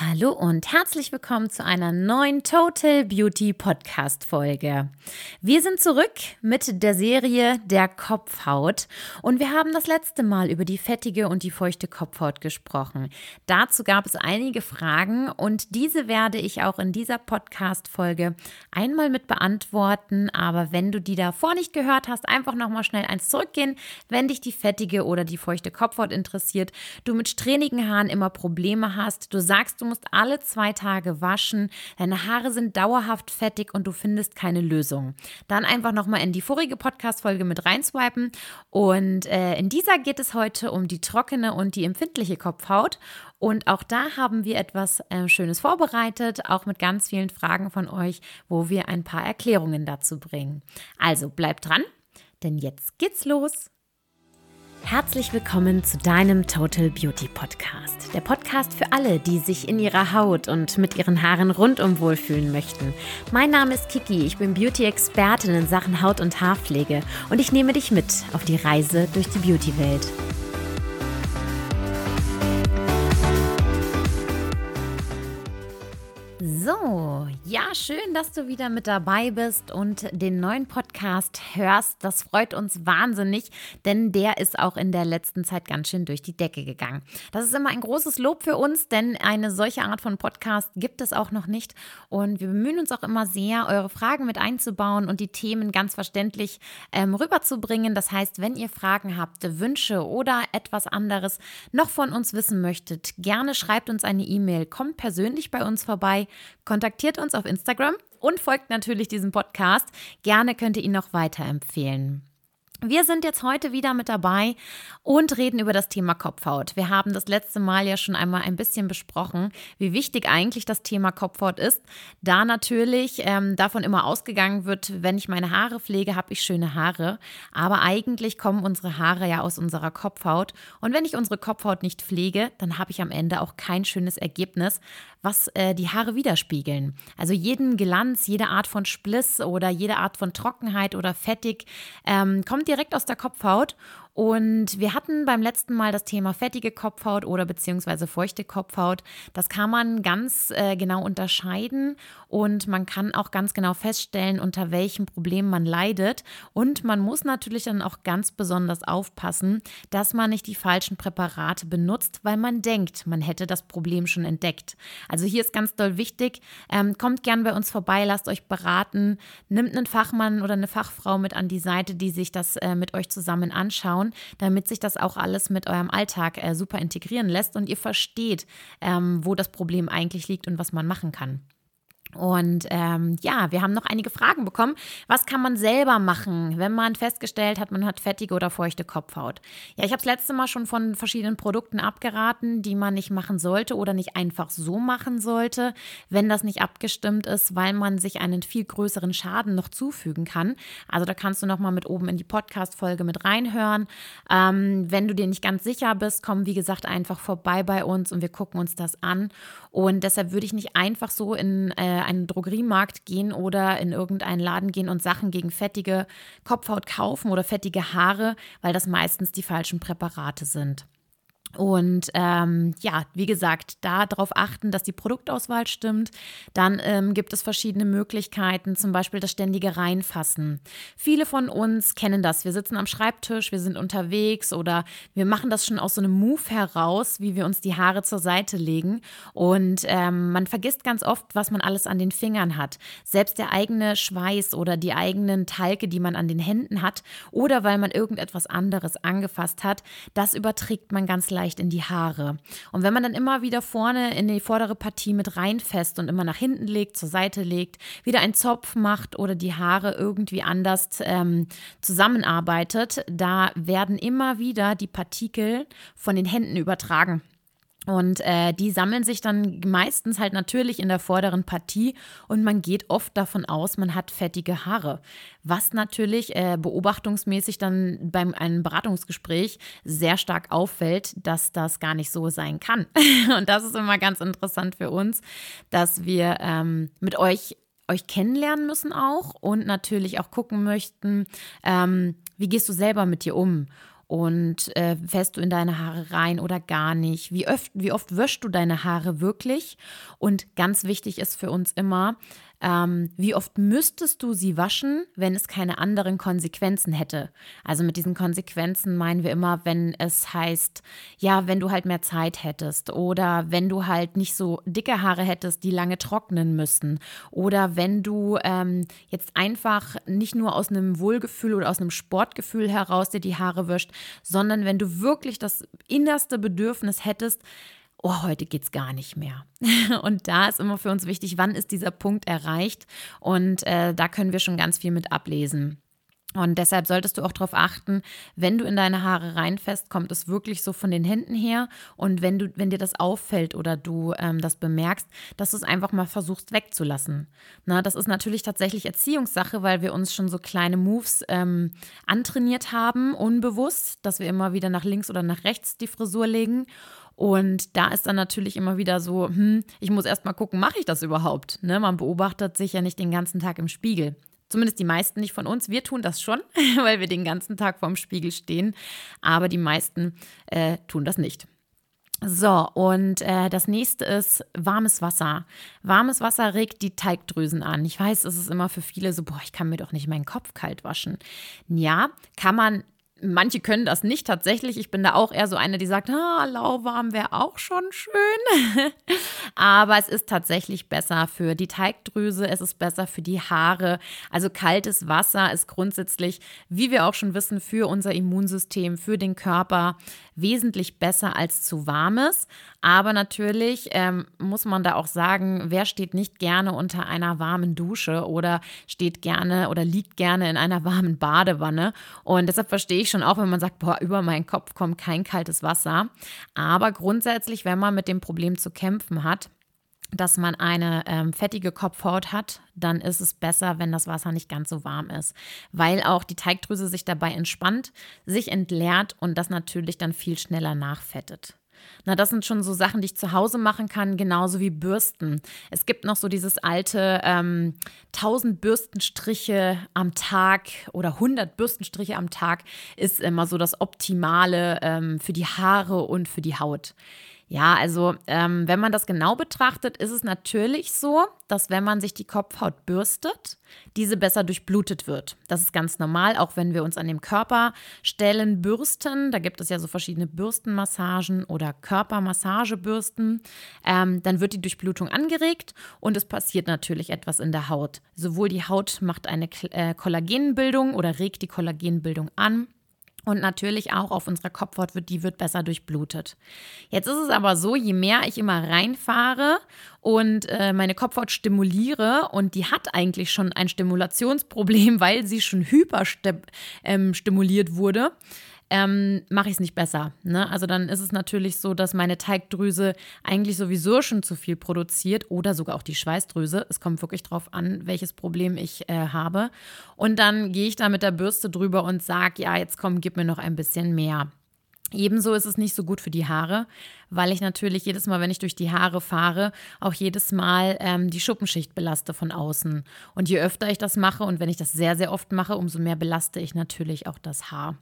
Hallo und herzlich willkommen zu einer neuen Total Beauty Podcast Folge. Wir sind zurück mit der Serie der Kopfhaut und wir haben das letzte Mal über die fettige und die feuchte Kopfhaut gesprochen. Dazu gab es einige Fragen und diese werde ich auch in dieser Podcast Folge einmal mit beantworten, aber wenn du die davor nicht gehört hast, einfach noch mal schnell eins zurückgehen, wenn dich die fettige oder die feuchte Kopfhaut interessiert, du mit strähnigen Haaren immer Probleme hast, du sagst, du musst alle zwei Tage waschen, deine Haare sind dauerhaft fettig und du findest keine Lösung. Dann einfach nochmal in die vorige Podcast-Folge mit reinswipen. Und äh, in dieser geht es heute um die trockene und die empfindliche Kopfhaut. Und auch da haben wir etwas äh, Schönes vorbereitet, auch mit ganz vielen Fragen von euch, wo wir ein paar Erklärungen dazu bringen. Also bleibt dran, denn jetzt geht's los. Herzlich willkommen zu deinem Total Beauty Podcast. Der Podcast für alle, die sich in ihrer Haut und mit ihren Haaren rundum wohlfühlen möchten. Mein Name ist Kiki, ich bin Beauty-Expertin in Sachen Haut- und Haarpflege und ich nehme dich mit auf die Reise durch die Beauty-Welt. So, ja, schön, dass du wieder mit dabei bist und den neuen Podcast hörst. Das freut uns wahnsinnig, denn der ist auch in der letzten Zeit ganz schön durch die Decke gegangen. Das ist immer ein großes Lob für uns, denn eine solche Art von Podcast gibt es auch noch nicht. Und wir bemühen uns auch immer sehr, eure Fragen mit einzubauen und die Themen ganz verständlich ähm, rüberzubringen. Das heißt, wenn ihr Fragen habt, Wünsche oder etwas anderes noch von uns wissen möchtet, gerne schreibt uns eine E-Mail, kommt persönlich bei uns vorbei Kontaktiert uns auf Instagram und folgt natürlich diesem Podcast. Gerne könnt ihr ihn noch weiterempfehlen. Wir sind jetzt heute wieder mit dabei und reden über das Thema Kopfhaut. Wir haben das letzte Mal ja schon einmal ein bisschen besprochen, wie wichtig eigentlich das Thema Kopfhaut ist, da natürlich ähm, davon immer ausgegangen wird, wenn ich meine Haare pflege, habe ich schöne Haare. Aber eigentlich kommen unsere Haare ja aus unserer Kopfhaut. Und wenn ich unsere Kopfhaut nicht pflege, dann habe ich am Ende auch kein schönes Ergebnis, was äh, die Haare widerspiegeln. Also jeden Glanz, jede Art von Spliss oder jede Art von Trockenheit oder Fettig ähm, kommt direkt aus der Kopfhaut und wir hatten beim letzten Mal das Thema fettige Kopfhaut oder beziehungsweise feuchte Kopfhaut. Das kann man ganz äh, genau unterscheiden und man kann auch ganz genau feststellen, unter welchem Problem man leidet. Und man muss natürlich dann auch ganz besonders aufpassen, dass man nicht die falschen Präparate benutzt, weil man denkt, man hätte das Problem schon entdeckt. Also hier ist ganz doll wichtig, ähm, kommt gern bei uns vorbei, lasst euch beraten, nimmt einen Fachmann oder eine Fachfrau mit an die Seite, die sich das äh, mit euch zusammen anschauen aufbauen, damit sich das auch alles mit eurem Alltag äh, super integrieren lässt und ihr versteht, ähm, wo das Problem eigentlich liegt und was man machen kann. Und ähm, ja, wir haben noch einige Fragen bekommen. Was kann man selber machen, wenn man festgestellt hat, man hat fettige oder feuchte Kopfhaut? Ja, ich habe das letzte Mal schon von verschiedenen Produkten abgeraten, die man nicht machen sollte oder nicht einfach so machen sollte, wenn das nicht abgestimmt ist, weil man sich einen viel größeren Schaden noch zufügen kann. Also da kannst du noch mal mit oben in die Podcast-Folge mit reinhören. Ähm, wenn du dir nicht ganz sicher bist, komm wie gesagt einfach vorbei bei uns und wir gucken uns das an. Und deshalb würde ich nicht einfach so in äh, einen Drogeriemarkt gehen oder in irgendeinen Laden gehen und Sachen gegen fettige Kopfhaut kaufen oder fettige Haare, weil das meistens die falschen Präparate sind. Und ähm, ja, wie gesagt, da darauf achten, dass die Produktauswahl stimmt. Dann ähm, gibt es verschiedene Möglichkeiten, zum Beispiel das ständige Reinfassen. Viele von uns kennen das. Wir sitzen am Schreibtisch, wir sind unterwegs oder wir machen das schon aus so einem Move heraus, wie wir uns die Haare zur Seite legen. Und ähm, man vergisst ganz oft, was man alles an den Fingern hat. Selbst der eigene Schweiß oder die eigenen Talke, die man an den Händen hat oder weil man irgendetwas anderes angefasst hat, das überträgt man ganz leicht leicht in die Haare. Und wenn man dann immer wieder vorne in die vordere Partie mit reinfasst und immer nach hinten legt, zur Seite legt, wieder einen Zopf macht oder die Haare irgendwie anders ähm, zusammenarbeitet, da werden immer wieder die Partikel von den Händen übertragen. Und äh, die sammeln sich dann meistens halt natürlich in der vorderen Partie und man geht oft davon aus, man hat fettige Haare. Was natürlich äh, beobachtungsmäßig dann beim einem Beratungsgespräch sehr stark auffällt, dass das gar nicht so sein kann. und das ist immer ganz interessant für uns, dass wir ähm, mit euch euch kennenlernen müssen auch und natürlich auch gucken möchten, ähm, wie gehst du selber mit dir um Und äh, fährst du in deine Haare rein oder gar nicht? Wie oft, wie oft wäschst du deine Haare wirklich? Und ganz wichtig ist für uns immer, ähm, wie oft müsstest du sie waschen, wenn es keine anderen Konsequenzen hätte? Also mit diesen Konsequenzen meinen wir immer, wenn es heißt, ja, wenn du halt mehr Zeit hättest oder wenn du halt nicht so dicke Haare hättest, die lange trocknen müssen oder wenn du ähm, jetzt einfach nicht nur aus einem Wohlgefühl oder aus einem Sportgefühl heraus dir die Haare wäscht, sondern wenn du wirklich das innerste Bedürfnis hättest, oh, heute geht es gar nicht mehr. Und da ist immer für uns wichtig, wann ist dieser Punkt erreicht. Und äh, da können wir schon ganz viel mit ablesen. Und deshalb solltest du auch darauf achten, wenn du in deine Haare reinfährst, kommt es wirklich so von den Händen her. Und wenn du, wenn dir das auffällt oder du ähm, das bemerkst, dass du es einfach mal versuchst wegzulassen. Na, das ist natürlich tatsächlich Erziehungssache, weil wir uns schon so kleine Moves ähm, antrainiert haben, unbewusst, dass wir immer wieder nach links oder nach rechts die Frisur legen. Und da ist dann natürlich immer wieder so, hm, ich muss erst mal gucken, mache ich das überhaupt? Ne? Man beobachtet sich ja nicht den ganzen Tag im Spiegel. Zumindest die meisten nicht von uns. Wir tun das schon, weil wir den ganzen Tag vorm Spiegel stehen. Aber die meisten äh, tun das nicht. So, und äh, das nächste ist warmes Wasser. Warmes Wasser regt die Teigdrüsen an. Ich weiß, es ist immer für viele so, boah, ich kann mir doch nicht meinen Kopf kalt waschen. Ja, kann man Manche können das nicht tatsächlich. Ich bin da auch eher so eine, die sagt, ah, lauwarm wäre auch schon schön. Aber es ist tatsächlich besser für die Teigdrüse, es ist besser für die Haare. Also kaltes Wasser ist grundsätzlich, wie wir auch schon wissen, für unser Immunsystem, für den Körper wesentlich besser als zu warmes. Aber natürlich ähm, muss man da auch sagen, wer steht nicht gerne unter einer warmen Dusche oder steht gerne oder liegt gerne in einer warmen Badewanne. Und deshalb verstehe ich schon auch, wenn man sagt, boah, über meinen Kopf kommt kein kaltes Wasser. Aber grundsätzlich, wenn man mit dem Problem zu kämpfen hat, dass man eine ähm, fettige Kopfhaut hat, dann ist es besser, wenn das Wasser nicht ganz so warm ist, weil auch die Teigdrüse sich dabei entspannt, sich entleert und das natürlich dann viel schneller nachfettet. Na, das sind schon so Sachen, die ich zu Hause machen kann, genauso wie Bürsten. Es gibt noch so dieses alte ähm, 1000 Bürstenstriche am Tag oder 100 Bürstenstriche am Tag ist immer so das Optimale ähm, für die Haare und für die Haut. Ja, also ähm, wenn man das genau betrachtet, ist es natürlich so, dass wenn man sich die Kopfhaut bürstet, diese besser durchblutet wird. Das ist ganz normal, auch wenn wir uns an dem Körperstellen bürsten. Da gibt es ja so verschiedene Bürstenmassagen oder Körpermassagebürsten. Ähm, dann wird die Durchblutung angeregt und es passiert natürlich etwas in der Haut. Sowohl die Haut macht eine äh, Kollagenbildung oder regt die Kollagenbildung an und natürlich auch auf unserer Kopfhaut wird, die wird besser durchblutet. Jetzt ist es aber so, je mehr ich immer reinfahre und äh, meine Kopfhaut stimuliere und die hat eigentlich schon ein Stimulationsproblem, weil sie schon hyperstimuliert ähm, wurde, ähm, mache ich es nicht besser. Ne? Also dann ist es natürlich so, dass meine Teigdrüse eigentlich sowieso schon zu viel produziert oder sogar auch die Schweißdrüse. Es kommt wirklich drauf an, welches Problem ich äh, habe. Und dann gehe ich da mit der Bürste drüber und sage, ja, jetzt komm, gib mir noch ein bisschen mehr. Ebenso ist es nicht so gut für die Haare, weil ich natürlich jedes Mal, wenn ich durch die Haare fahre, auch jedes Mal ähm, die Schuppenschicht belaste von außen. Und je öfter ich das mache und wenn ich das sehr, sehr oft mache, umso mehr belaste ich natürlich auch das Haar.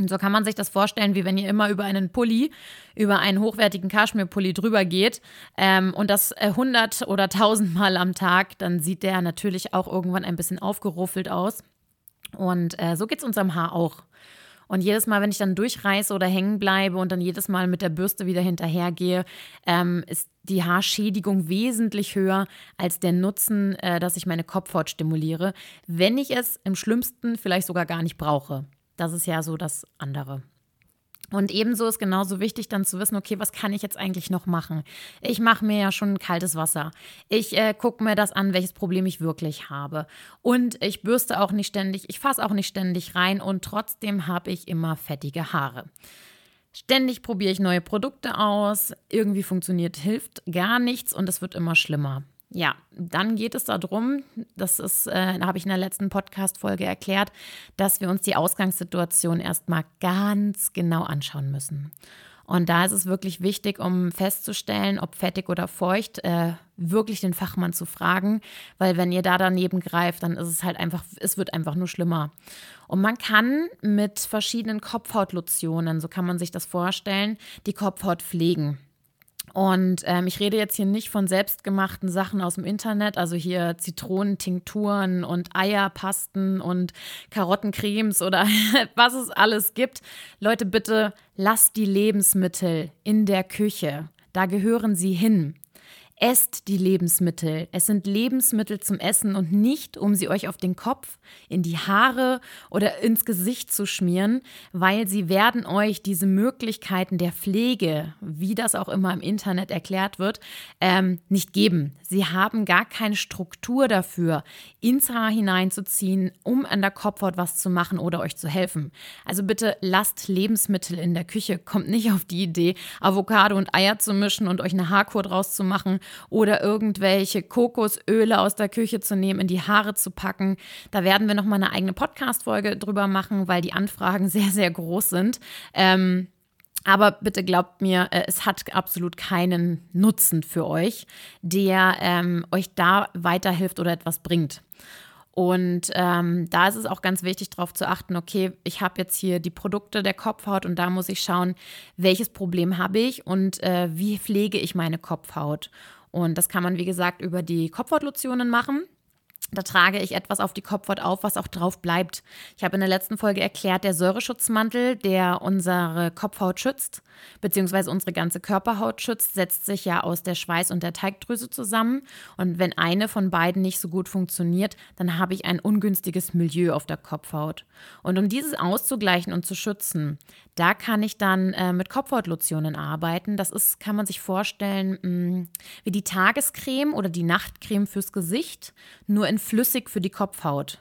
Und so kann man sich das vorstellen, wie wenn ihr immer über einen Pulli, über einen hochwertigen Kaschmirpulli drüber geht ähm, und das äh, 100 oder 1000 Mal am Tag, dann sieht der natürlich auch irgendwann ein bisschen aufgeruffelt aus. Und äh, so geht es unserem Haar auch. Und jedes Mal, wenn ich dann durchreiße oder hängen bleibe und dann jedes Mal mit der Bürste wieder hinterhergehe, ähm, ist die Haarschädigung wesentlich höher als der Nutzen, äh, dass ich meine Kopfhaut stimuliere, wenn ich es im schlimmsten vielleicht sogar gar nicht brauche. Das ist ja so das andere. Und ebenso ist genauso wichtig dann zu wissen, okay, was kann ich jetzt eigentlich noch machen? Ich mache mir ja schon kaltes Wasser. Ich äh, gucke mir das an, welches Problem ich wirklich habe. Und ich bürste auch nicht ständig, ich fasse auch nicht ständig rein und trotzdem habe ich immer fettige Haare. Ständig probiere ich neue Produkte aus, irgendwie funktioniert, hilft gar nichts und es wird immer schlimmer. Ja, dann geht es darum, das ist, äh, habe ich in der letzten Podcast-Folge erklärt, dass wir uns die Ausgangssituation erstmal ganz genau anschauen müssen. Und da ist es wirklich wichtig, um festzustellen, ob fettig oder feucht, äh, wirklich den Fachmann zu fragen, weil wenn ihr da daneben greift, dann ist es halt einfach, es wird einfach nur schlimmer. Und man kann mit verschiedenen Kopfhautlotionen, so kann man sich das vorstellen, die Kopfhaut pflegen. Und ähm, ich rede jetzt hier nicht von selbstgemachten Sachen aus dem Internet, also hier Zitronentinkturen und Eierpasten und Karottencremes oder was es alles gibt. Leute, bitte lasst die Lebensmittel in der Küche. Da gehören sie hin. Esst die Lebensmittel. Es sind Lebensmittel zum Essen und nicht, um sie euch auf den Kopf, in die Haare oder ins Gesicht zu schmieren, weil sie werden euch diese Möglichkeiten der Pflege, wie das auch immer im Internet erklärt wird, ähm, nicht geben. Sie haben gar keine Struktur dafür, ins Haar hineinzuziehen, um an der Kopfhaut was zu machen oder euch zu helfen. Also bitte lasst Lebensmittel in der Küche. Kommt nicht auf die Idee, Avocado und Eier zu mischen und euch eine Haarkur draus zu machen oder irgendwelche Kokosöle aus der Küche zu nehmen, in die Haare zu packen. Da werden wir noch mal eine eigene Podcast-Folge drüber machen, weil die Anfragen sehr, sehr groß sind. Ähm, aber bitte glaubt mir, äh, es hat absolut keinen Nutzen für euch, der ähm, euch da weiterhilft oder etwas bringt. Und ähm, da ist es auch ganz wichtig, darauf zu achten, okay, ich habe jetzt hier die Produkte der Kopfhaut und da muss ich schauen, welches Problem habe ich und äh, wie pflege ich meine Kopfhaut. Und das kann man, wie gesagt, über die Kopfhautlotionen machen. Da trage ich etwas auf die Kopfhaut auf, was auch drauf bleibt. Ich habe in der letzten Folge erklärt, der Säureschutzmantel, der unsere Kopfhaut schützt, beziehungsweise unsere ganze Körperhaut schützt, setzt sich ja aus der Schweiß- und der Teigdrüse zusammen. Und wenn eine von beiden nicht so gut funktioniert, dann habe ich ein ungünstiges Milieu auf der Kopfhaut. Und um dieses auszugleichen und zu schützen, da kann ich dann äh, mit Kopfhautlotionen arbeiten. Das ist, kann man sich vorstellen, mh, mm, wie die Tagescreme oder die Nachtcreme fürs Gesicht, nur in flüssig für die Kopfhaut.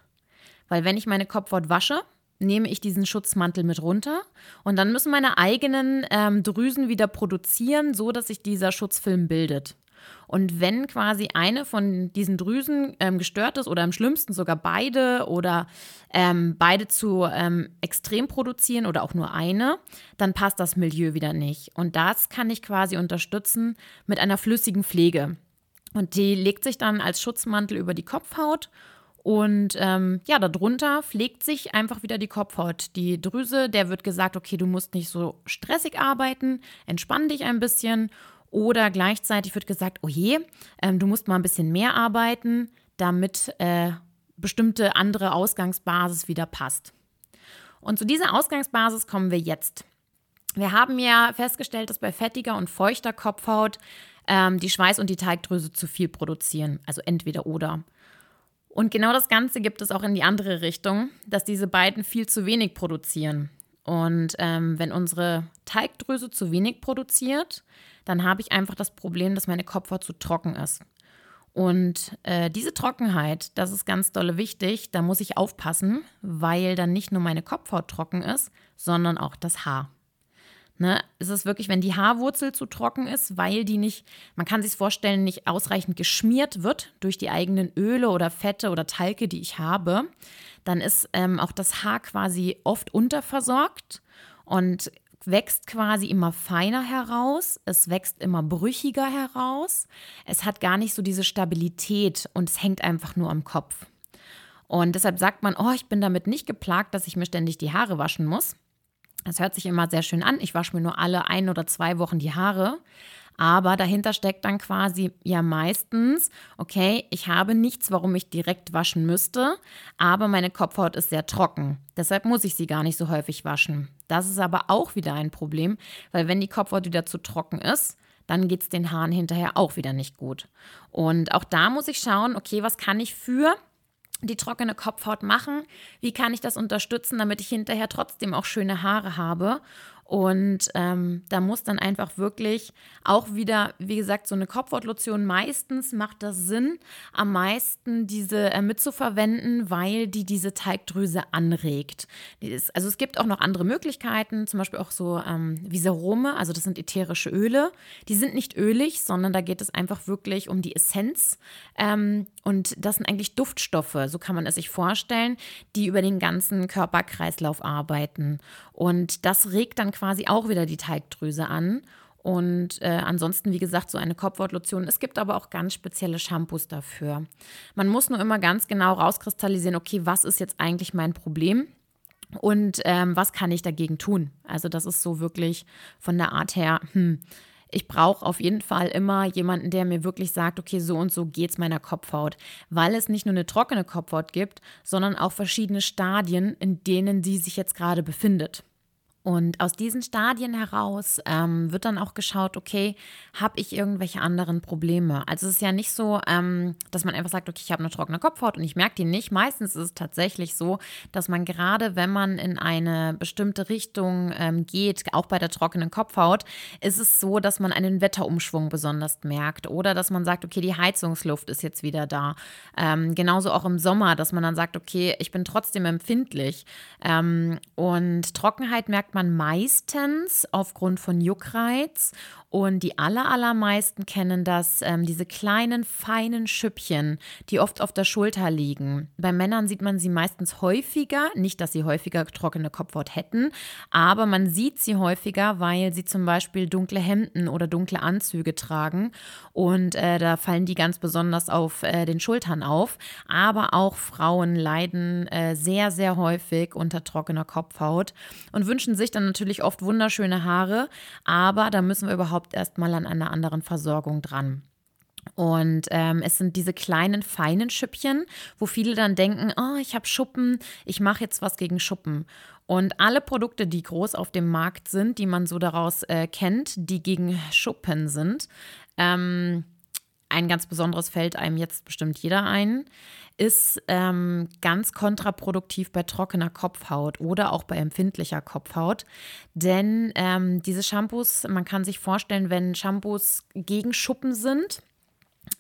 Weil wenn ich meine Kopfhaut wasche, nehme ich diesen Schutzmantel mit runter und dann müssen meine eigenen ähm, Drüsen wieder produzieren, so dass sich dieser Schutzfilm bildet. Und wenn quasi eine von diesen Drüsen ähm, gestört ist oder im schlimmsten sogar beide oder ähm, beide zu ähm, extrem produzieren oder auch nur eine, dann passt das Milieu wieder nicht. Und das kann ich quasi unterstützen mit einer flüssigen Pflege. Und die legt sich dann als Schutzmantel über die Kopfhaut und ähm, ja, darunter pflegt sich einfach wieder die Kopfhaut. Die Drüse, der wird gesagt, okay, du musst nicht so stressig arbeiten, entspann dich ein bisschen. Oder gleichzeitig wird gesagt, oh je, ähm, du musst mal ein bisschen mehr arbeiten, damit äh, bestimmte andere Ausgangsbasis wieder passt. Und zu dieser Ausgangsbasis kommen wir jetzt. Wir haben ja festgestellt, dass bei fettiger und feuchter Kopfhaut ähm, die Schweiß- und die Teigdrüse zu viel produzieren, also entweder oder. Und genau das Ganze gibt es auch in die andere Richtung, dass diese beiden viel zu wenig produzieren. Und ähm, wenn unsere Teigdrüse zu wenig produziert, dann habe ich einfach das Problem, dass meine Kopfhaut zu trocken ist. Und äh, diese Trockenheit, das ist ganz dolle wichtig, da muss ich aufpassen, weil dann nicht nur meine Kopfhaut trocken ist, sondern auch das Haar. Ne, es ist wirklich, wenn die Haarwurzel zu trocken ist, weil die nicht, man kann sich vorstellen, nicht ausreichend geschmiert wird durch die eigenen Öle oder Fette oder Talke, die ich habe, dann ist ähm, auch das Haar quasi oft unterversorgt und wächst quasi immer feiner heraus, es wächst immer brüchiger heraus, es hat gar nicht so diese Stabilität und es hängt einfach nur am Kopf. Und deshalb sagt man, oh, ich bin damit nicht geplagt, dass ich mir ständig die Haare waschen muss. Das hört sich immer sehr schön an. Ich wasche mir nur alle ein oder zwei Wochen die Haare. Aber dahinter steckt dann quasi ja meistens, okay, ich habe nichts, warum ich direkt waschen müsste, aber meine Kopfhaut ist sehr trocken. Deshalb muss ich sie gar nicht so häufig waschen. Das ist aber auch wieder ein Problem, weil wenn die Kopfhaut wieder zu trocken ist, dann geht es den Haaren hinterher auch wieder nicht gut. Und auch da muss ich schauen, okay, was kann ich für die trockene Kopfhaut machen? Wie kann ich das unterstützen, damit ich hinterher trotzdem auch schöne Haare habe? Und ähm, da muss dann einfach wirklich auch wieder, wie gesagt, so eine Kopfhautlotion meistens macht das Sinn, am meisten diese äh, mitzuverwenden, weil die diese Teigdrüse anregt. Ist, also es gibt auch noch andere Möglichkeiten, zum Beispiel auch so ähm, Visarome, also das sind ätherische Öle. Die sind nicht ölig, sondern da geht es einfach wirklich um die Essenz. Ähm, und das sind eigentlich Duftstoffe, so kann man es sich vorstellen, die über den ganzen Körperkreislauf arbeiten. Und das regt dann quasi auch wieder die Teigdrüse an. Und äh, ansonsten, wie gesagt, so eine Kopfhautlotion. Es gibt aber auch ganz spezielle Shampoos dafür. Man muss nur immer ganz genau rauskristallisieren, okay, was ist jetzt eigentlich mein Problem? Und ähm, was kann ich dagegen tun? Also das ist so wirklich von der Art her, hm, ich brauche auf jeden Fall immer jemanden, der mir wirklich sagt, okay, so und so geht es meiner Kopfhaut, weil es nicht nur eine trockene Kopfhaut gibt, sondern auch verschiedene Stadien, in denen sie sich jetzt gerade befindet. Und aus diesen Stadien heraus ähm, wird dann auch geschaut, okay, habe ich irgendwelche anderen Probleme? Also es ist ja nicht so, ähm, dass man einfach sagt, okay, ich habe eine trockene Kopfhaut und ich merke die nicht. Meistens ist es tatsächlich so, dass man gerade, wenn man in eine bestimmte Richtung ähm, geht, auch bei der trockenen Kopfhaut, ist es so, dass man einen Wetterumschwung besonders merkt oder dass man sagt, okay, die Heizungsluft ist jetzt wieder da. Ähm, genauso auch im Sommer, dass man dann sagt, okay, ich bin trotzdem empfindlich. Ähm, und Trockenheit merkt man man meistens aufgrund von Juckreiz und die aller, allermeisten kennen das, ähm, diese kleinen, feinen Schüppchen, die oft auf der Schulter liegen. Bei Männern sieht man sie meistens häufiger, nicht, dass sie häufiger trockene Kopfhaut hätten, aber man sieht sie häufiger, weil sie zum Beispiel dunkle Hemden oder dunkle Anzüge tragen und äh, da fallen die ganz besonders auf äh, den Schultern auf. Aber auch Frauen leiden äh, sehr, sehr häufig unter trockener Kopfhaut und wünschen sich dann natürlich oft wunderschöne Haare, aber da müssen wir überhaupt überhaupt erstmal an einer anderen Versorgung dran. Und ähm, es sind diese kleinen, feinen Schüppchen, wo viele dann denken, oh, ich habe Schuppen, ich mache jetzt was gegen Schuppen. Und alle Produkte, die groß auf dem Markt sind, die man so daraus äh, kennt, die gegen Schuppen sind, ähm, ein ganz besonderes fällt einem jetzt bestimmt jeder ein, ist ähm, ganz kontraproduktiv bei trockener Kopfhaut oder auch bei empfindlicher Kopfhaut. Denn ähm, diese Shampoos, man kann sich vorstellen, wenn Shampoos gegen Schuppen sind,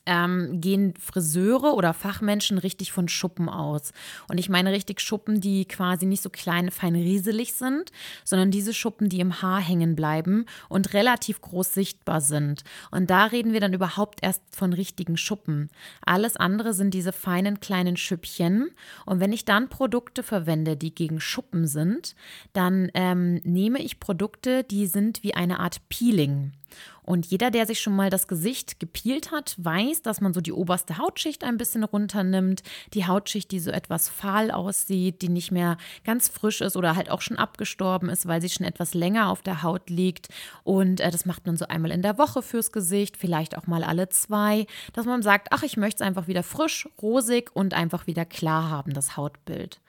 ähm, gehen Friseure oder Fachmenschen richtig von Schuppen aus. Und ich meine richtig Schuppen, die quasi nicht so klein, fein rieselig sind, sondern diese Schuppen, die im Haar hängen bleiben und relativ groß sichtbar sind. Und da reden wir dann überhaupt erst von richtigen Schuppen. Alles andere sind diese feinen kleinen Schüppchen. Und wenn ich dann Produkte verwende, die gegen Schuppen sind, dann ähm, nehme ich Produkte, die sind wie eine Art Peeling. Und jeder, der sich schon mal das Gesicht gepielt hat, weiß, dass man so die oberste Hautschicht ein bisschen runternimmt. Die Hautschicht, die so etwas fahl aussieht, die nicht mehr ganz frisch ist oder halt auch schon abgestorben ist, weil sie schon etwas länger auf der Haut liegt. Und äh, das macht man so einmal in der Woche fürs Gesicht, vielleicht auch mal alle zwei, dass man sagt, ach, ich möchte es einfach wieder frisch, rosig und einfach wieder klar haben, das Hautbild.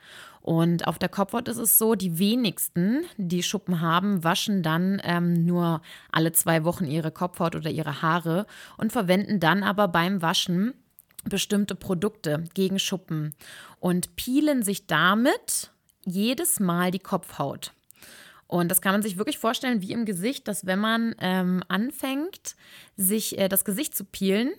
Und auf der Kopfhaut ist es so, die wenigsten, die Schuppen haben, waschen dann ähm, nur alle zwei Wochen ihre Kopfhaut oder ihre Haare und verwenden dann aber beim Waschen bestimmte Produkte gegen Schuppen und peelen sich damit jedes Mal die Kopfhaut. Und das kann man sich wirklich vorstellen wie im Gesicht, dass wenn man ähm, anfängt, sich äh, das Gesicht zu peelen,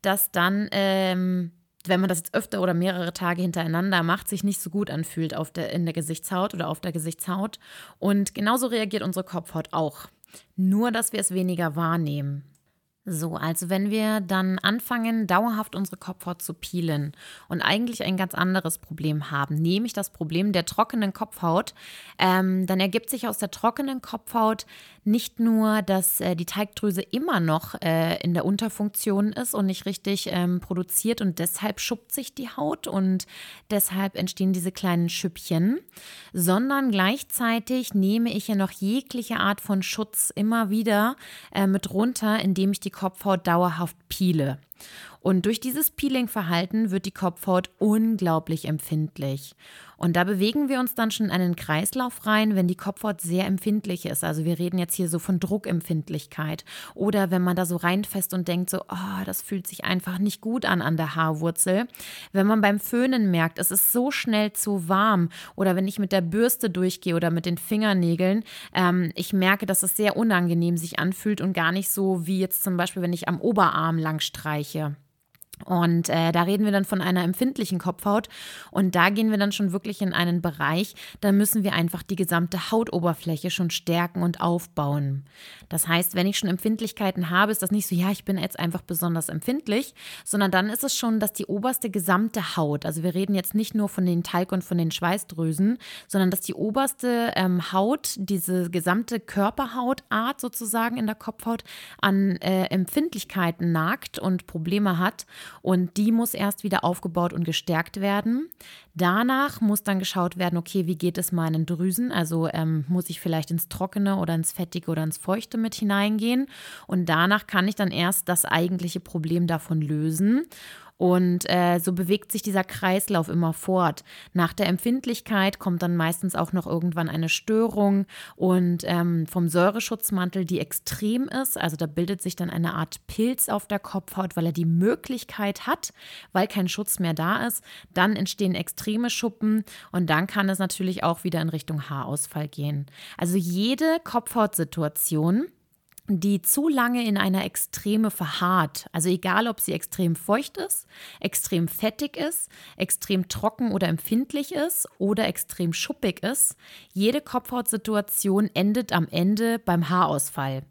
dass dann ähm, wenn man das jetzt öfter oder mehrere Tage hintereinander macht, sich nicht so gut anfühlt auf der, in der Gesichtshaut oder auf der Gesichtshaut. Und genauso reagiert unsere Kopfhaut auch. Nur, dass wir es weniger wahrnehmen. So, also wenn wir dann anfangen, dauerhaft unsere Kopfhaut zu peelen und eigentlich ein ganz anderes Problem haben, nämlich das Problem der trockenen Kopfhaut, ähm, dann ergibt sich aus der trockenen Kopfhaut nicht nur, dass äh, die Teigdrüse immer noch äh, in der Unterfunktion ist und nicht richtig ähm, produziert und deshalb schuppt sich die Haut und deshalb entstehen diese kleinen Schüppchen, sondern gleichzeitig nehme ich ja noch jegliche Art von Schutz immer wieder äh, mit runter, indem ich die Kopfhaut dauerhaft piele. Und durch dieses Peeling-Verhalten wird die Kopfhaut unglaublich empfindlich. Und da bewegen wir uns dann schon in einen Kreislauf rein, wenn die Kopfhaut sehr empfindlich ist. Also wir reden jetzt hier so von Druckempfindlichkeit. Oder wenn man da so reinfasst und denkt so, oh, das fühlt sich einfach nicht gut an an der Haarwurzel. Wenn man beim Föhnen merkt, es ist so schnell zu warm. Oder wenn ich mit der Bürste durchgehe oder mit den Fingernägeln, ähm, ich merke, dass es sehr unangenehm sich anfühlt und gar nicht so wie jetzt zum Beispiel, wenn ich am Oberarm lang streiche. платье. Und äh, da reden wir dann von einer empfindlichen Kopfhaut. Und da gehen wir dann schon wirklich in einen Bereich, da müssen wir einfach die gesamte Hautoberfläche schon stärken und aufbauen. Das heißt, wenn ich schon Empfindlichkeiten habe, ist das nicht so, ja, ich bin jetzt einfach besonders empfindlich, sondern dann ist es schon, dass die oberste gesamte Haut, also wir reden jetzt nicht nur von den Talg- und von den Schweißdrüsen, sondern dass die oberste ähm, Haut, diese gesamte Körperhautart sozusagen in der Kopfhaut an äh, Empfindlichkeiten nagt und Probleme hat. Und die muss erst wieder aufgebaut und gestärkt werden. Danach muss dann geschaut werden, okay, wie geht es meinen Drüsen? Also ähm, muss ich vielleicht ins Trockene oder ins Fettige oder ins Feuchte mit hineingehen. Und danach kann ich dann erst das eigentliche Problem davon lösen. Und äh, so bewegt sich dieser Kreislauf immer fort. Nach der Empfindlichkeit kommt dann meistens auch noch irgendwann eine Störung und ähm, vom Säureschutzmantel, die extrem ist. Also da bildet sich dann eine Art Pilz auf der Kopfhaut, weil er die Möglichkeit hat, weil kein Schutz mehr da ist. Dann entstehen extreme Schuppen und dann kann es natürlich auch wieder in Richtung Haarausfall gehen. Also jede Kopfhautsituation die zu lange in einer Extreme verharrt. Also egal, ob sie extrem feucht ist, extrem fettig ist, extrem trocken oder empfindlich ist oder extrem schuppig ist. Jede Kopfhautsituation endet am Ende beim Haarausfall,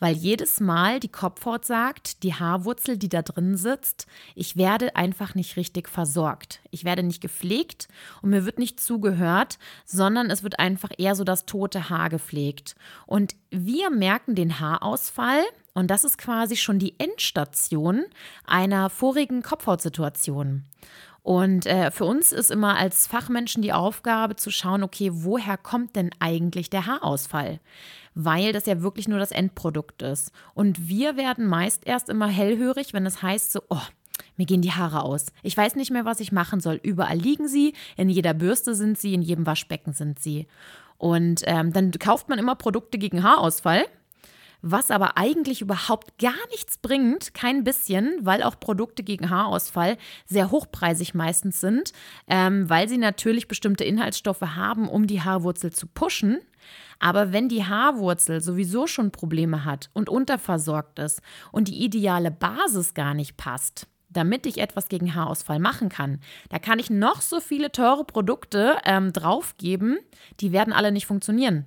weil jedes Mal die Kopfhaut sagt, die Haarwurzel, die da drin sitzt, ich werde einfach nicht richtig versorgt. Ich werde nicht gepflegt und mir wird nicht zugehört, sondern es wird einfach eher so das tote Haar gepflegt. Und wir merken den Haarausfall und das ist quasi schon die Endstation einer vorigen Kopfhautsituation. Und äh, für uns ist immer als Fachmenschen die Aufgabe zu schauen, okay, woher kommt denn eigentlich der Haarausfall? Weil das ja wirklich nur das Endprodukt ist. Und wir werden meist erst immer hellhörig, wenn es heißt so, oh, mir gehen die Haare aus. Ich weiß nicht mehr, was ich machen soll. Überall liegen sie, in jeder Bürste sind sie, in jedem Waschbecken sind sie. Und ähm, dann kauft man immer Produkte gegen Haarausfall, was aber eigentlich überhaupt gar nichts bringt, kein bisschen, weil auch Produkte gegen Haarausfall sehr hochpreisig meistens sind, ähm, weil sie natürlich bestimmte Inhaltsstoffe haben, um die Haarwurzel zu pushen. Aber wenn die Haarwurzel sowieso schon Probleme hat und unterversorgt ist und die ideale Basis gar nicht passt, damit ich etwas gegen Haarausfall machen kann. Da kann ich noch so viele teure Produkte ähm, draufgeben, die werden alle nicht funktionieren.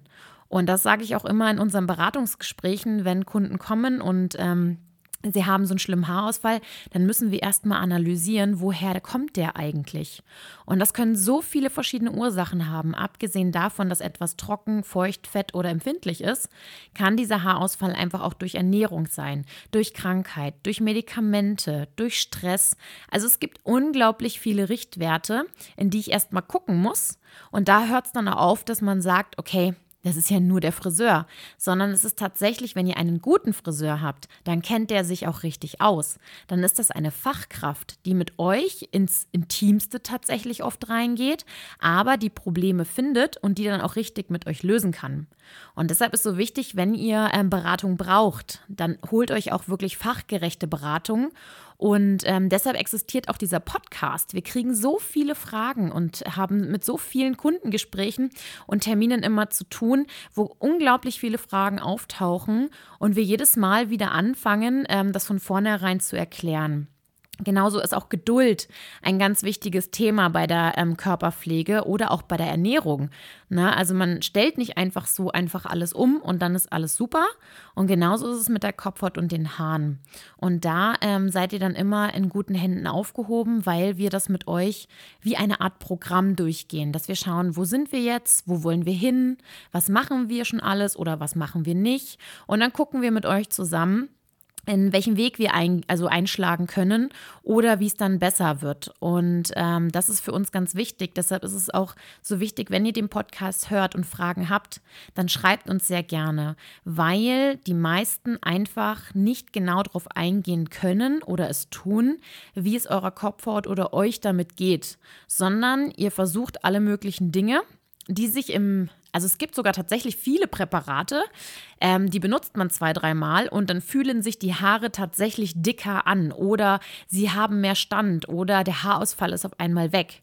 Und das sage ich auch immer in unseren Beratungsgesprächen, wenn Kunden kommen und ähm, sie haben so einen schlimmen Haarausfall, dann müssen wir erstmal analysieren, woher kommt der eigentlich. Und das können so viele verschiedene Ursachen haben. Abgesehen davon, dass etwas trocken, feucht, fett oder empfindlich ist, kann dieser Haarausfall einfach auch durch Ernährung sein, durch Krankheit, durch Medikamente, durch Stress. Also es gibt unglaublich viele Richtwerte, in die ich erstmal gucken muss. Und da hört es dann auf, dass man sagt, okay, das ist ja nur der Friseur, sondern es ist tatsächlich, wenn ihr einen guten Friseur habt, dann kennt der sich auch richtig aus. Dann ist das eine Fachkraft, die mit euch ins Intimste tatsächlich oft reingeht, aber die Probleme findet und die dann auch richtig mit euch lösen kann. Und deshalb ist so wichtig, wenn ihr ähm, Beratung braucht, dann holt euch auch wirklich fachgerechte Beratung und ähm, deshalb existiert auch dieser Podcast. Wir kriegen so viele Fragen und haben mit so vielen Kundengesprächen und Terminen immer zu tun, wo unglaublich viele Fragen auftauchen und wir jedes Mal wieder anfangen, ähm, das von vornherein zu erklären. Genauso ist auch Geduld ein ganz wichtiges Thema bei der ähm, Körperpflege oder auch bei der Ernährung. Ne? Also man stellt nicht einfach so einfach alles um und dann ist alles super. Und genauso ist es mit der Kopfhaut und den Haaren. Und da ähm, seid ihr dann immer in guten Händen aufgehoben, weil wir das mit euch wie eine Art Programm durchgehen, dass wir schauen, wo sind wir jetzt, wo wollen wir hin, was machen wir schon alles oder was machen wir nicht. Und dann gucken wir mit euch zusammen, in welchem Weg wir ein, also einschlagen können oder wie es dann besser wird. Und ähm, das ist für uns ganz wichtig. Deshalb ist es auch so wichtig, wenn ihr den Podcast hört und Fragen habt, dann schreibt uns sehr gerne, weil die meisten einfach nicht genau darauf eingehen können oder es tun, wie es eurer Kopfhaut oder euch damit geht, sondern ihr versucht alle möglichen Dinge die sich im also es gibt sogar tatsächlich viele Präparate, ähm, die benutzt man zwei, dreimal und dann fühlen sich die Haare tatsächlich dicker an oder sie haben mehr Stand oder der Haarausfall ist auf einmal weg.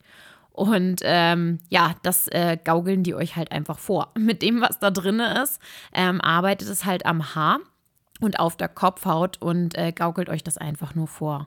Und ähm, ja, das äh, gaukeln die euch halt einfach vor. Mit dem, was da drin ist, ähm, arbeitet es halt am Haar und auf der Kopfhaut und äh, gaukelt euch das einfach nur vor.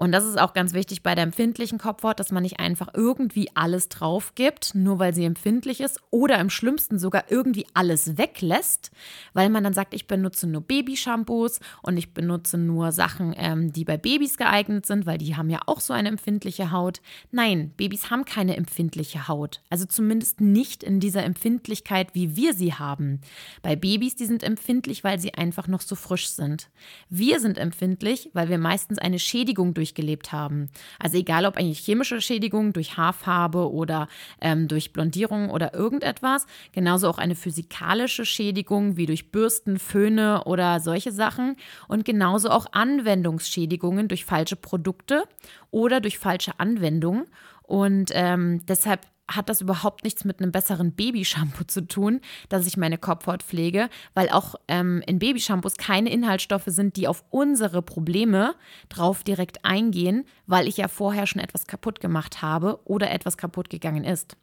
Und das ist auch ganz wichtig bei der empfindlichen Kopfhaut, dass man nicht einfach irgendwie alles drauf gibt, nur weil sie empfindlich ist oder im schlimmsten sogar irgendwie alles weglässt, weil man dann sagt, ich benutze nur Babyshampoos und ich benutze nur Sachen, ähm, die bei Babys geeignet sind, weil die haben ja auch so eine empfindliche Haut. Nein, Babys haben keine empfindliche Haut. Also zumindest nicht in dieser Empfindlichkeit, wie wir sie haben. Bei Babys, die sind empfindlich, weil sie einfach noch so frisch sind. Wir sind empfindlich, weil wir meistens eine Schädigung durch durchgelebt haben. Also egal ob eigentlich chemische Schädigung durch Haarfarbe oder ähm, durch Blondierung oder irgendetwas, genauso auch eine physikalische Schädigung wie durch Bürsten, Föhne oder solche Sachen und genauso auch Anwendungsschädigungen durch falsche Produkte oder durch falsche Anwendungen. Und ähm, deshalb hat das überhaupt nichts mit einem besseren Babyshampoo zu tun, dass ich meine Kopfhaut pflege, weil auch ähm, in Babyshampoos keine Inhaltsstoffe sind, die auf unsere Probleme drauf direkt eingehen, weil ich ja vorher schon etwas kaputt gemacht habe oder etwas kaputt gegangen ist.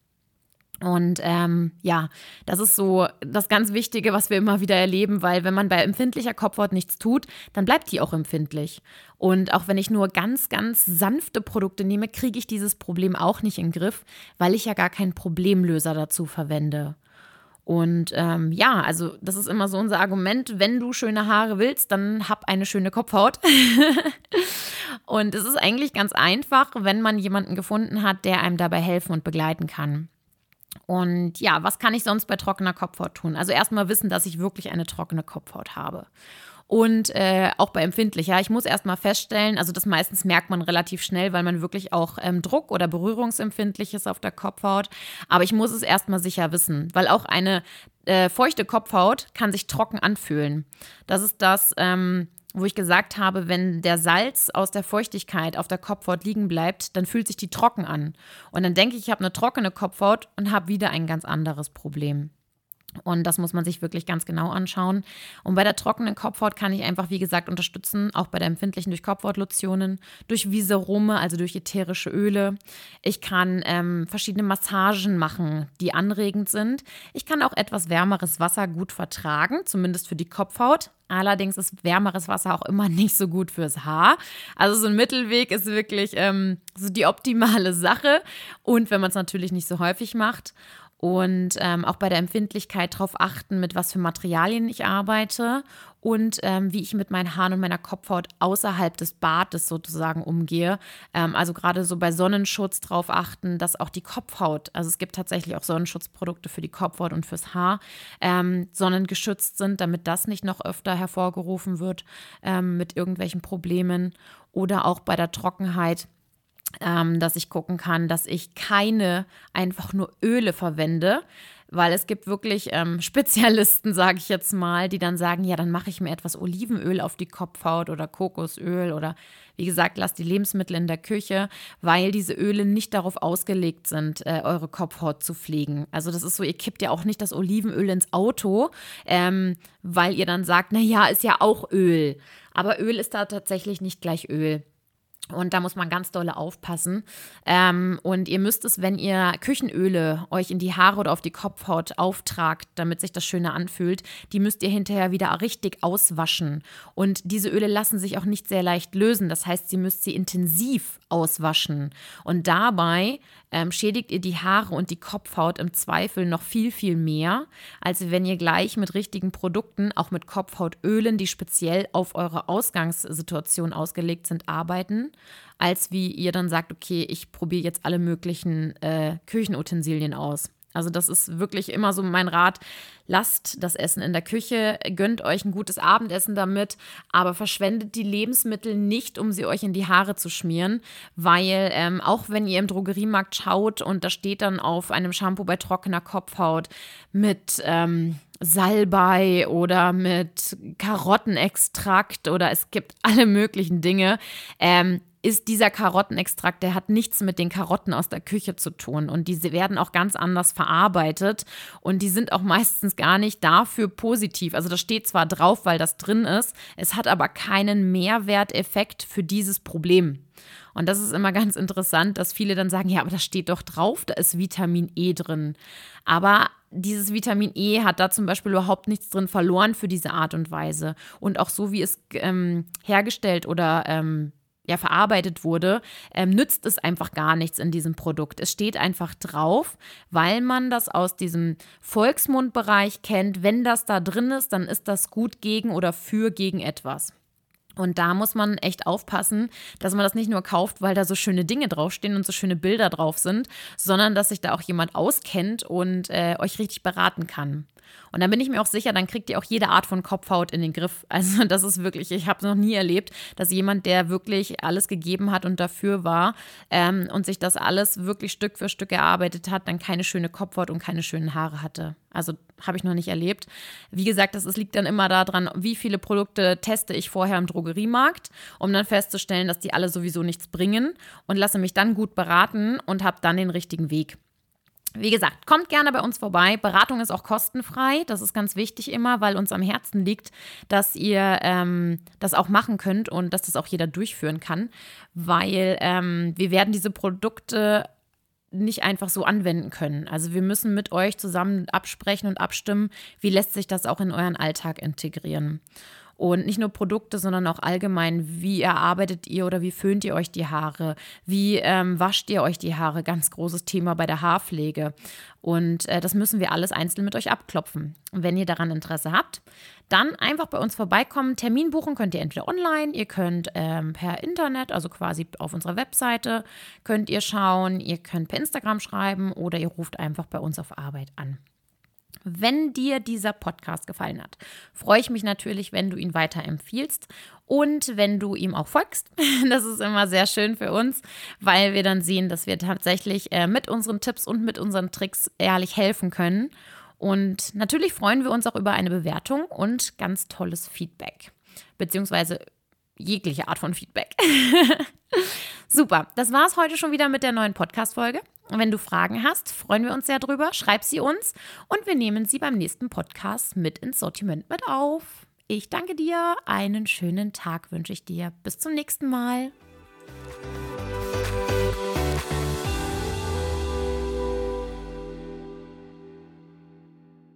Und ähm, ja, das ist so das ganz Wichtige, was wir immer wieder erleben, weil wenn man bei empfindlicher Kopfhaut nichts tut, dann bleibt die auch empfindlich. Und auch wenn ich nur ganz, ganz sanfte Produkte nehme, kriege ich dieses Problem auch nicht in den Griff, weil ich ja gar keinen Problemlöser dazu verwende. Und ähm, ja, also das ist immer so unser Argument, wenn du schöne Haare willst, dann hab eine schöne Kopfhaut. und es ist eigentlich ganz einfach, wenn man jemanden gefunden hat, der einem dabei helfen und begleiten kann. Und ja, was kann ich sonst bei trockener Kopfhaut tun? Also erstmal wissen, dass ich wirklich eine trockene Kopfhaut habe. Und äh, auch bei empfindlicher. Ich muss erstmal feststellen, also das meistens merkt man relativ schnell, weil man wirklich auch ähm, Druck oder berührungsempfindlich ist auf der Kopfhaut. Aber ich muss es erstmal sicher wissen, weil auch eine äh, feuchte Kopfhaut kann sich trocken anfühlen. Das ist das, ähm, wo ich gesagt habe, wenn der Salz aus der Feuchtigkeit auf der Kopfhaut liegen bleibt, dann fühlt sich die trocken an. Und dann denke ich, ich habe eine trockene Kopfhaut und habe wieder ein ganz anderes Problem. Und das muss man sich wirklich ganz genau anschauen. Und bei der trockenen Kopfhaut kann ich einfach, wie gesagt, unterstützen, auch bei der empfindlichen durch Kopfhautlotionen, durch Viserome, also durch ätherische Öle. Ich kann ähm, verschiedene Massagen machen, die anregend sind. Ich kann auch etwas wärmeres Wasser gut vertragen, zumindest für die Kopfhaut. Allerdings ist wärmeres Wasser auch immer nicht so gut fürs Haar. Also so ein Mittelweg ist wirklich ähm, so die optimale Sache. Und wenn man es natürlich nicht so häufig macht und ähm, auch bei der Empfindlichkeit darauf achten, mit was für Materialien ich arbeite und ähm, wie ich mit meinen Haaren und meiner Kopfhaut außerhalb des Bades sozusagen umgehe. Ähm, also gerade so bei Sonnenschutz darauf achten, dass auch die Kopfhaut, also es gibt tatsächlich auch Sonnenschutzprodukte für die Kopfhaut und fürs Haar, ähm, sonnengeschützt sind, damit das nicht noch öfter hervorgerufen wird ähm, mit irgendwelchen Problemen oder auch bei der Trockenheit ähm, dass ich gucken kann, dass ich keine einfach nur Öle verwende, weil es gibt wirklich ähm, Spezialisten, sage ich jetzt mal, die dann sagen, ja, dann mache ich mir etwas Olivenöl auf die Kopfhaut oder Kokosöl oder wie gesagt, lasst die Lebensmittel in der Küche, weil diese Öle nicht darauf ausgelegt sind, äh, eure Kopfhaut zu pflegen. Also das ist so, ihr kippt ja auch nicht das Olivenöl ins Auto, ähm, weil ihr dann sagt, na ja, ist ja auch Öl. Aber Öl ist da tatsächlich nicht gleich Öl. Und da muss man ganz dolle aufpassen. Ähm, und ihr müsst es, wenn ihr Küchenöle euch in die Haare oder auf die Kopfhaut auftragt, damit sich das schöner anfühlt, die müsst ihr hinterher wieder richtig auswaschen. Und diese Öle lassen sich auch nicht sehr leicht lösen. Das heißt, ihr müsst sie intensiv auswaschen. Und dabei ähm, schädigt ihr die Haare und die Kopfhaut im Zweifel noch viel, viel mehr, als wenn ihr gleich mit richtigen Produkten, auch mit Kopfhautölen, die speziell auf eure Ausgangssituation ausgelegt sind, arbeiten, als wie ihr dann sagt, okay, ich probiere jetzt alle möglichen äh, Küchenutensilien aus. Also das ist wirklich immer so mein Rat. Lasst das Essen in der Küche, gönnt euch ein gutes Abendessen damit, aber verschwendet die Lebensmittel nicht, um sie euch in die Haare zu schmieren, weil ähm, auch wenn ihr im Drogeriemarkt schaut und da steht dann auf einem Shampoo bei trockener Kopfhaut mit ähm, Salbei oder mit Karottenextrakt oder es gibt alle möglichen Dinge. Ähm, ist dieser Karottenextrakt, der hat nichts mit den Karotten aus der Küche zu tun und diese werden auch ganz anders verarbeitet und die sind auch meistens gar nicht dafür positiv. Also das steht zwar drauf, weil das drin ist, es hat aber keinen Mehrwerteffekt für dieses Problem. Und das ist immer ganz interessant, dass viele dann sagen, ja, aber das steht doch drauf, da ist Vitamin E drin. Aber dieses Vitamin E hat da zum Beispiel überhaupt nichts drin verloren für diese Art und Weise. Und auch so, wie es ähm, hergestellt oder ähm, ja, verarbeitet wurde, ähm, nützt es einfach gar nichts in diesem Produkt. Es steht einfach drauf, weil man das aus diesem Volksmundbereich kennt. Wenn das da drin ist, dann ist das gut gegen oder für gegen etwas. Und da muss man echt aufpassen, dass man das nicht nur kauft, weil da so schöne Dinge draufstehen und so schöne Bilder drauf sind, sondern dass sich da auch jemand auskennt und äh, euch richtig beraten kann. Und dann bin ich mir auch sicher, dann kriegt ihr auch jede Art von Kopfhaut in den Griff. Also das ist wirklich, ich habe es noch nie erlebt, dass jemand, der wirklich alles gegeben hat und dafür war ähm, und sich das alles wirklich Stück für Stück erarbeitet hat, dann keine schöne Kopfhaut und keine schönen Haare hatte. Also habe ich noch nicht erlebt. Wie gesagt, das, das liegt dann immer daran, wie viele Produkte teste ich vorher im Drogeriemarkt, um dann festzustellen, dass die alle sowieso nichts bringen und lasse mich dann gut beraten und habe dann den richtigen Weg. Wie gesagt, kommt gerne bei uns vorbei. Beratung ist auch kostenfrei. Das ist ganz wichtig immer, weil uns am Herzen liegt, dass ihr ähm, das auch machen könnt und dass das auch jeder durchführen kann, weil ähm, wir werden diese Produkte nicht einfach so anwenden können. Also wir müssen mit euch zusammen absprechen und abstimmen, wie lässt sich das auch in euren Alltag integrieren. Und nicht nur Produkte, sondern auch allgemein, wie erarbeitet ihr oder wie föhnt ihr euch die Haare? Wie ähm, wascht ihr euch die Haare? Ganz großes Thema bei der Haarpflege. Und äh, das müssen wir alles einzeln mit euch abklopfen. Und wenn ihr daran Interesse habt, dann einfach bei uns vorbeikommen. Termin buchen könnt ihr entweder online, ihr könnt ähm, per Internet, also quasi auf unserer Webseite, könnt ihr schauen, ihr könnt per Instagram schreiben oder ihr ruft einfach bei uns auf Arbeit an. Wenn dir dieser Podcast gefallen hat, freue ich mich natürlich, wenn du ihn weiterempfiehlst und wenn du ihm auch folgst. Das ist immer sehr schön für uns, weil wir dann sehen, dass wir tatsächlich äh, mit unseren Tipps und mit unseren Tricks ehrlich helfen können. Und natürlich freuen wir uns auch über eine Bewertung und ganz tolles Feedback, beziehungsweise jegliche Art von Feedback. Super, das war es heute schon wieder mit der neuen Podcast-Folge. Wenn du Fragen hast, freuen wir uns sehr drüber. Schreib sie uns und wir nehmen sie beim nächsten Podcast mit ins Sortiment mit auf. Ich danke dir. Einen schönen Tag wünsche ich dir. Bis zum nächsten Mal.